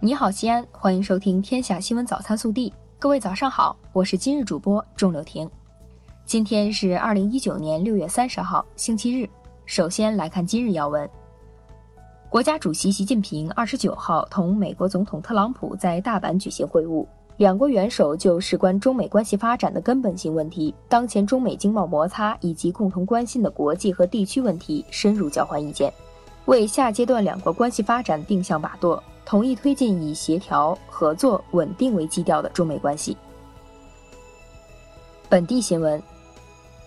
你好，西安，欢迎收听《天下新闻早餐速递》。各位早上好，我是今日主播仲柳婷。今天是二零一九年六月三十号，星期日。首先来看今日要闻。国家主席习近平二十九号同美国总统特朗普在大阪举行会晤，两国元首就事关中美关系发展的根本性问题、当前中美经贸摩擦以及共同关心的国际和地区问题深入交换意见，为下阶段两国关系发展定向把舵。同意推进以协调、合作、稳定为基调的中美关系。本地新闻：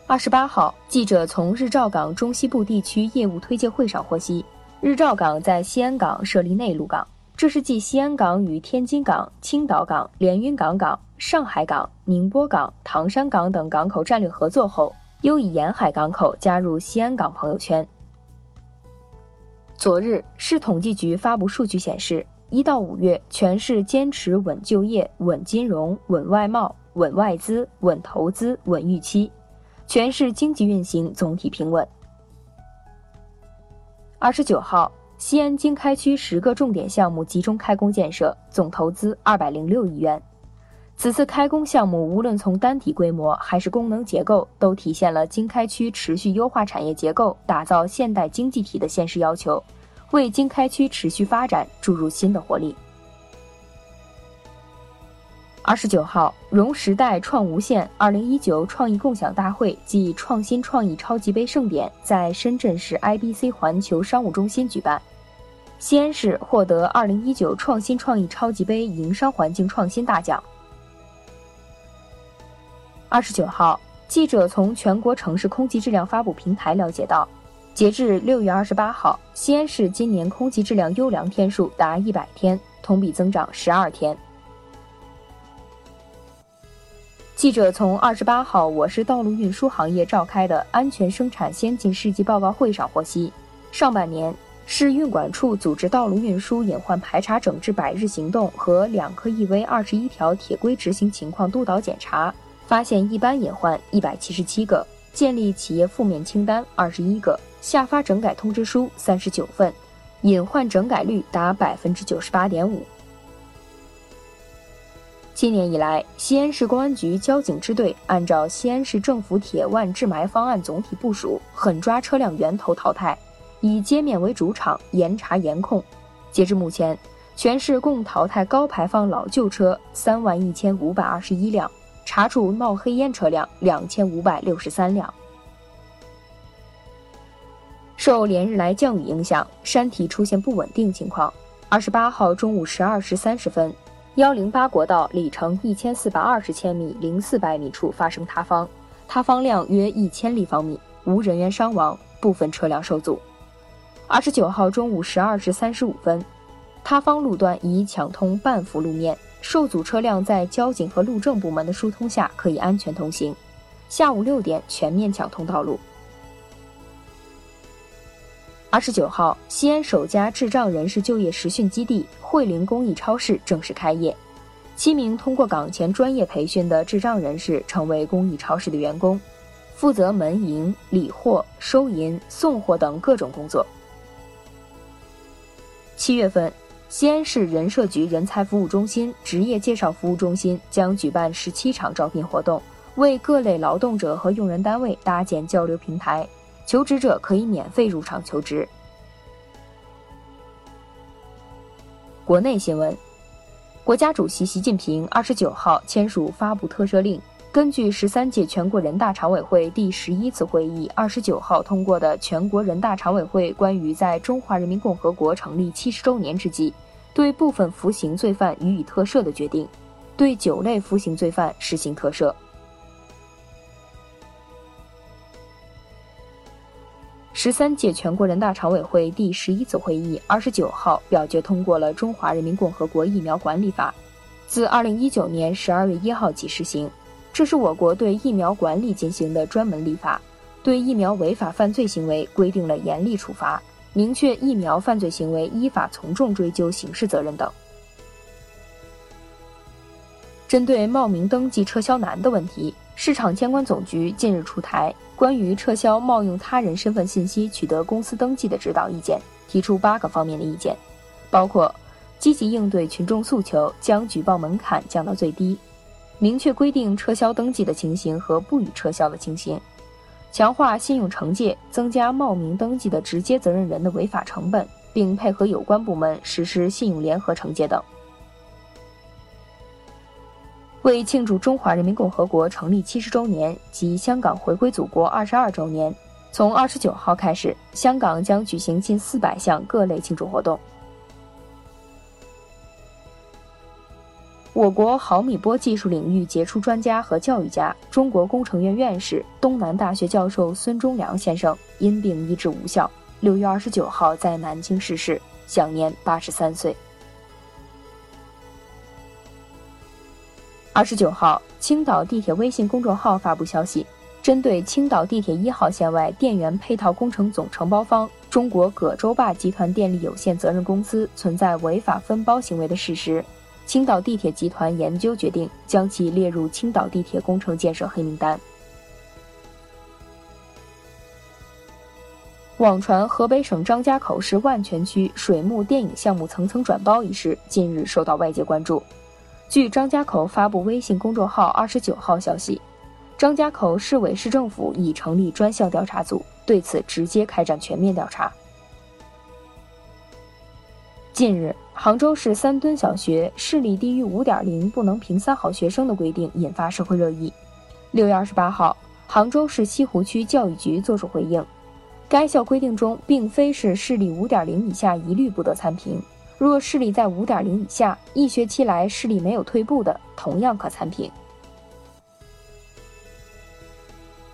二十八号，记者从日照港中西部地区业务推介会上获悉，日照港在西安港设立内陆港，这是继西安港与天津港、青岛港、连云港港、上海港、宁波港、唐山港等港口战略合作后，又以沿海港口加入西安港朋友圈。昨日，市统计局发布数据显示，一到五月，全市坚持稳就业、稳金融、稳外贸、稳外资、稳投资、稳预期，全市经济运行总体平稳。二十九号，西安经开区十个重点项目集中开工建设，总投资二百零六亿元。此次开工项目，无论从单体规模还是功能结构，都体现了经开区持续优化产业结构、打造现代经济体的现实要求，为经开区持续发展注入新的活力。二十九号，融时代创无限二零一九创意共享大会暨创新创意超级杯盛典在深圳市 IBC 环球商务中心举办，西安市获得二零一九创新创意超级杯营商环境创新大奖。二十九号，记者从全国城市空气质量发布平台了解到，截至六月二十八号，西安市今年空气质量优良天数达一百天，同比增长十二天。记者从二十八号我市道路运输行业召开的安全生产先进事迹报告会上获悉，上半年市运管处组织道路运输隐患排查整治百日行动和两颗 EV 二十一条铁规执行情况督导检查。发现一般隐患一百七十七个，建立企业负面清单二十一个，下发整改通知书三十九份，隐患整改率达百分之九十八点五。今年以来，西安市公安局交警支队按照西安市政府铁腕治霾方案总体部署，狠抓车辆源头淘汰，以街面为主场，严查严控。截至目前，全市共淘汰高排放老旧车三万一千五百二十一辆。查处冒黑烟车辆两千五百六十三辆。受连日来降雨影响，山体出现不稳定情况。二十八号中午十二时三十分，幺零八国道里程一千四百二十千米零四百米处发生塌方，塌方量约一千立方米，无人员伤亡，部分车辆受阻。二十九号中午十二时三十五分，塌方路段已抢通半幅路面。受阻车辆在交警和路政部门的疏通下可以安全通行。下午六点全面抢通道路。二十九号，西安首家智障人士就业实训基地惠灵公益超市正式开业，七名通过岗前专业培训的智障人士成为公益超市的员工，负责门迎、理货、收银、送货等各种工作。七月份。西安市人社局人才服务中心职业介绍服务中心将举办十七场招聘活动，为各类劳动者和用人单位搭建交流平台，求职者可以免费入场求职。国内新闻，国家主席习近平二十九号签署发布特赦令。根据十三届全国人大常委会第十一次会议二十九号通过的《全国人大常委会关于在中华人民共和国成立七十周年之际，对部分服刑罪犯予以特赦的决定》，对九类服刑罪犯实行特赦。十三届全国人大常委会第十一次会议二十九号表决通过了《中华人民共和国疫苗管理法》，自二零一九年十二月一号起施行。这是我国对疫苗管理进行的专门立法，对疫苗违法犯罪行为规定了严厉处罚，明确疫苗犯罪行为依法从重追究刑事责任等。针对冒名登记撤销难的问题，市场监管总局近日出台关于撤销冒用他人身份信息取得公司登记的指导意见，提出八个方面的意见，包括积极应对群众诉求，将举报门槛降到最低，明确规定撤销登记的情形和不予撤销的情形，强化信用惩戒，增加冒名登记的直接责任人的违法成本，并配合有关部门实施信用联合惩戒等。为庆祝中华人民共和国成立七十周年及香港回归祖国二十二周年，从二十九号开始，香港将举行近四百项各类庆祝活动。我国毫米波技术领域杰出专家和教育家、中国工程院院士、东南大学教授孙中良先生因病医治无效，六月二十九号在南京逝世，享年八十三岁。二十九号，青岛地铁微信公众号发布消息，针对青岛地铁一号线外电源配套工程总承包方中国葛洲坝集团电力有限责任公司存在违法分包行为的事实。青岛地铁集团研究决定将其列入青岛地铁工程建设黑名单。网传河北省张家口市万泉区水幕电影项目层层转包一事，近日受到外界关注。据张家口发布微信公众号二十九号消息，张家口市委市政府已成立专项调查组，对此直接开展全面调查。近日，杭州市三墩小学视力低于五点零不能评三好学生的规定引发社会热议。六月二十八号，杭州市西湖区教育局作出回应，该校规定中并非是视力五点零以下一律不得参评，若视力在五点零以下，一学期来视力没有退步的，同样可参评。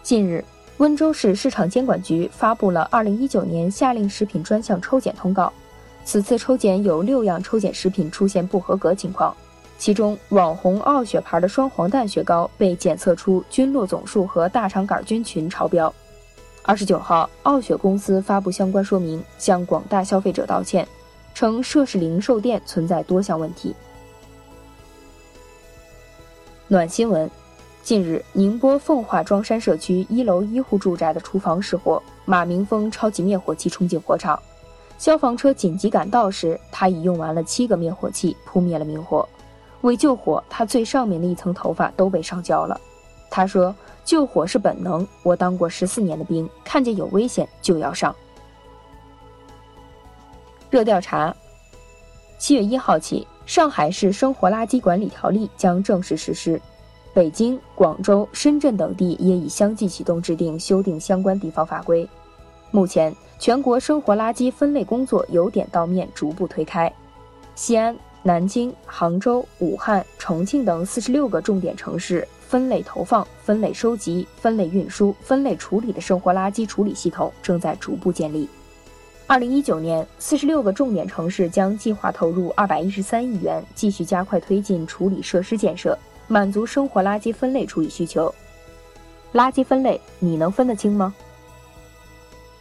近日，温州市市场监管局发布了二零一九年夏令食品专项抽检通告。此次抽检有六样抽检食品出现不合格情况，其中网红傲雪牌的双黄蛋雪糕被检测出菌落总数和大肠杆菌群超标。二十九号，傲雪公司发布相关说明，向广大消费者道歉，称涉事零售店存在多项问题。暖新闻：近日，宁波奉化庄山社区一楼一户住宅的厨房失火，马明峰超级灭火器冲进火场。消防车紧急赶到时，他已用完了七个灭火器扑灭了明火。为救火，他最上面的一层头发都被烧焦了。他说：“救火是本能，我当过十四年的兵，看见有危险就要上。”热调查：七月一号起，上海市生活垃圾管理条例将正式实施，北京、广州、深圳等地也已相继启动制定修订相关地方法规。目前，全国生活垃圾分类工作由点到面，逐步推开。西安、南京、杭州、武汉、重庆等四十六个重点城市分类投放、分类收集、分类运输、分类处理的生活垃圾处理系统正在逐步建立。二零一九年，四十六个重点城市将计划投入二百一十三亿元，继续加快推进处理设施建设，满足生活垃圾分类处理需求。垃圾分类，你能分得清吗？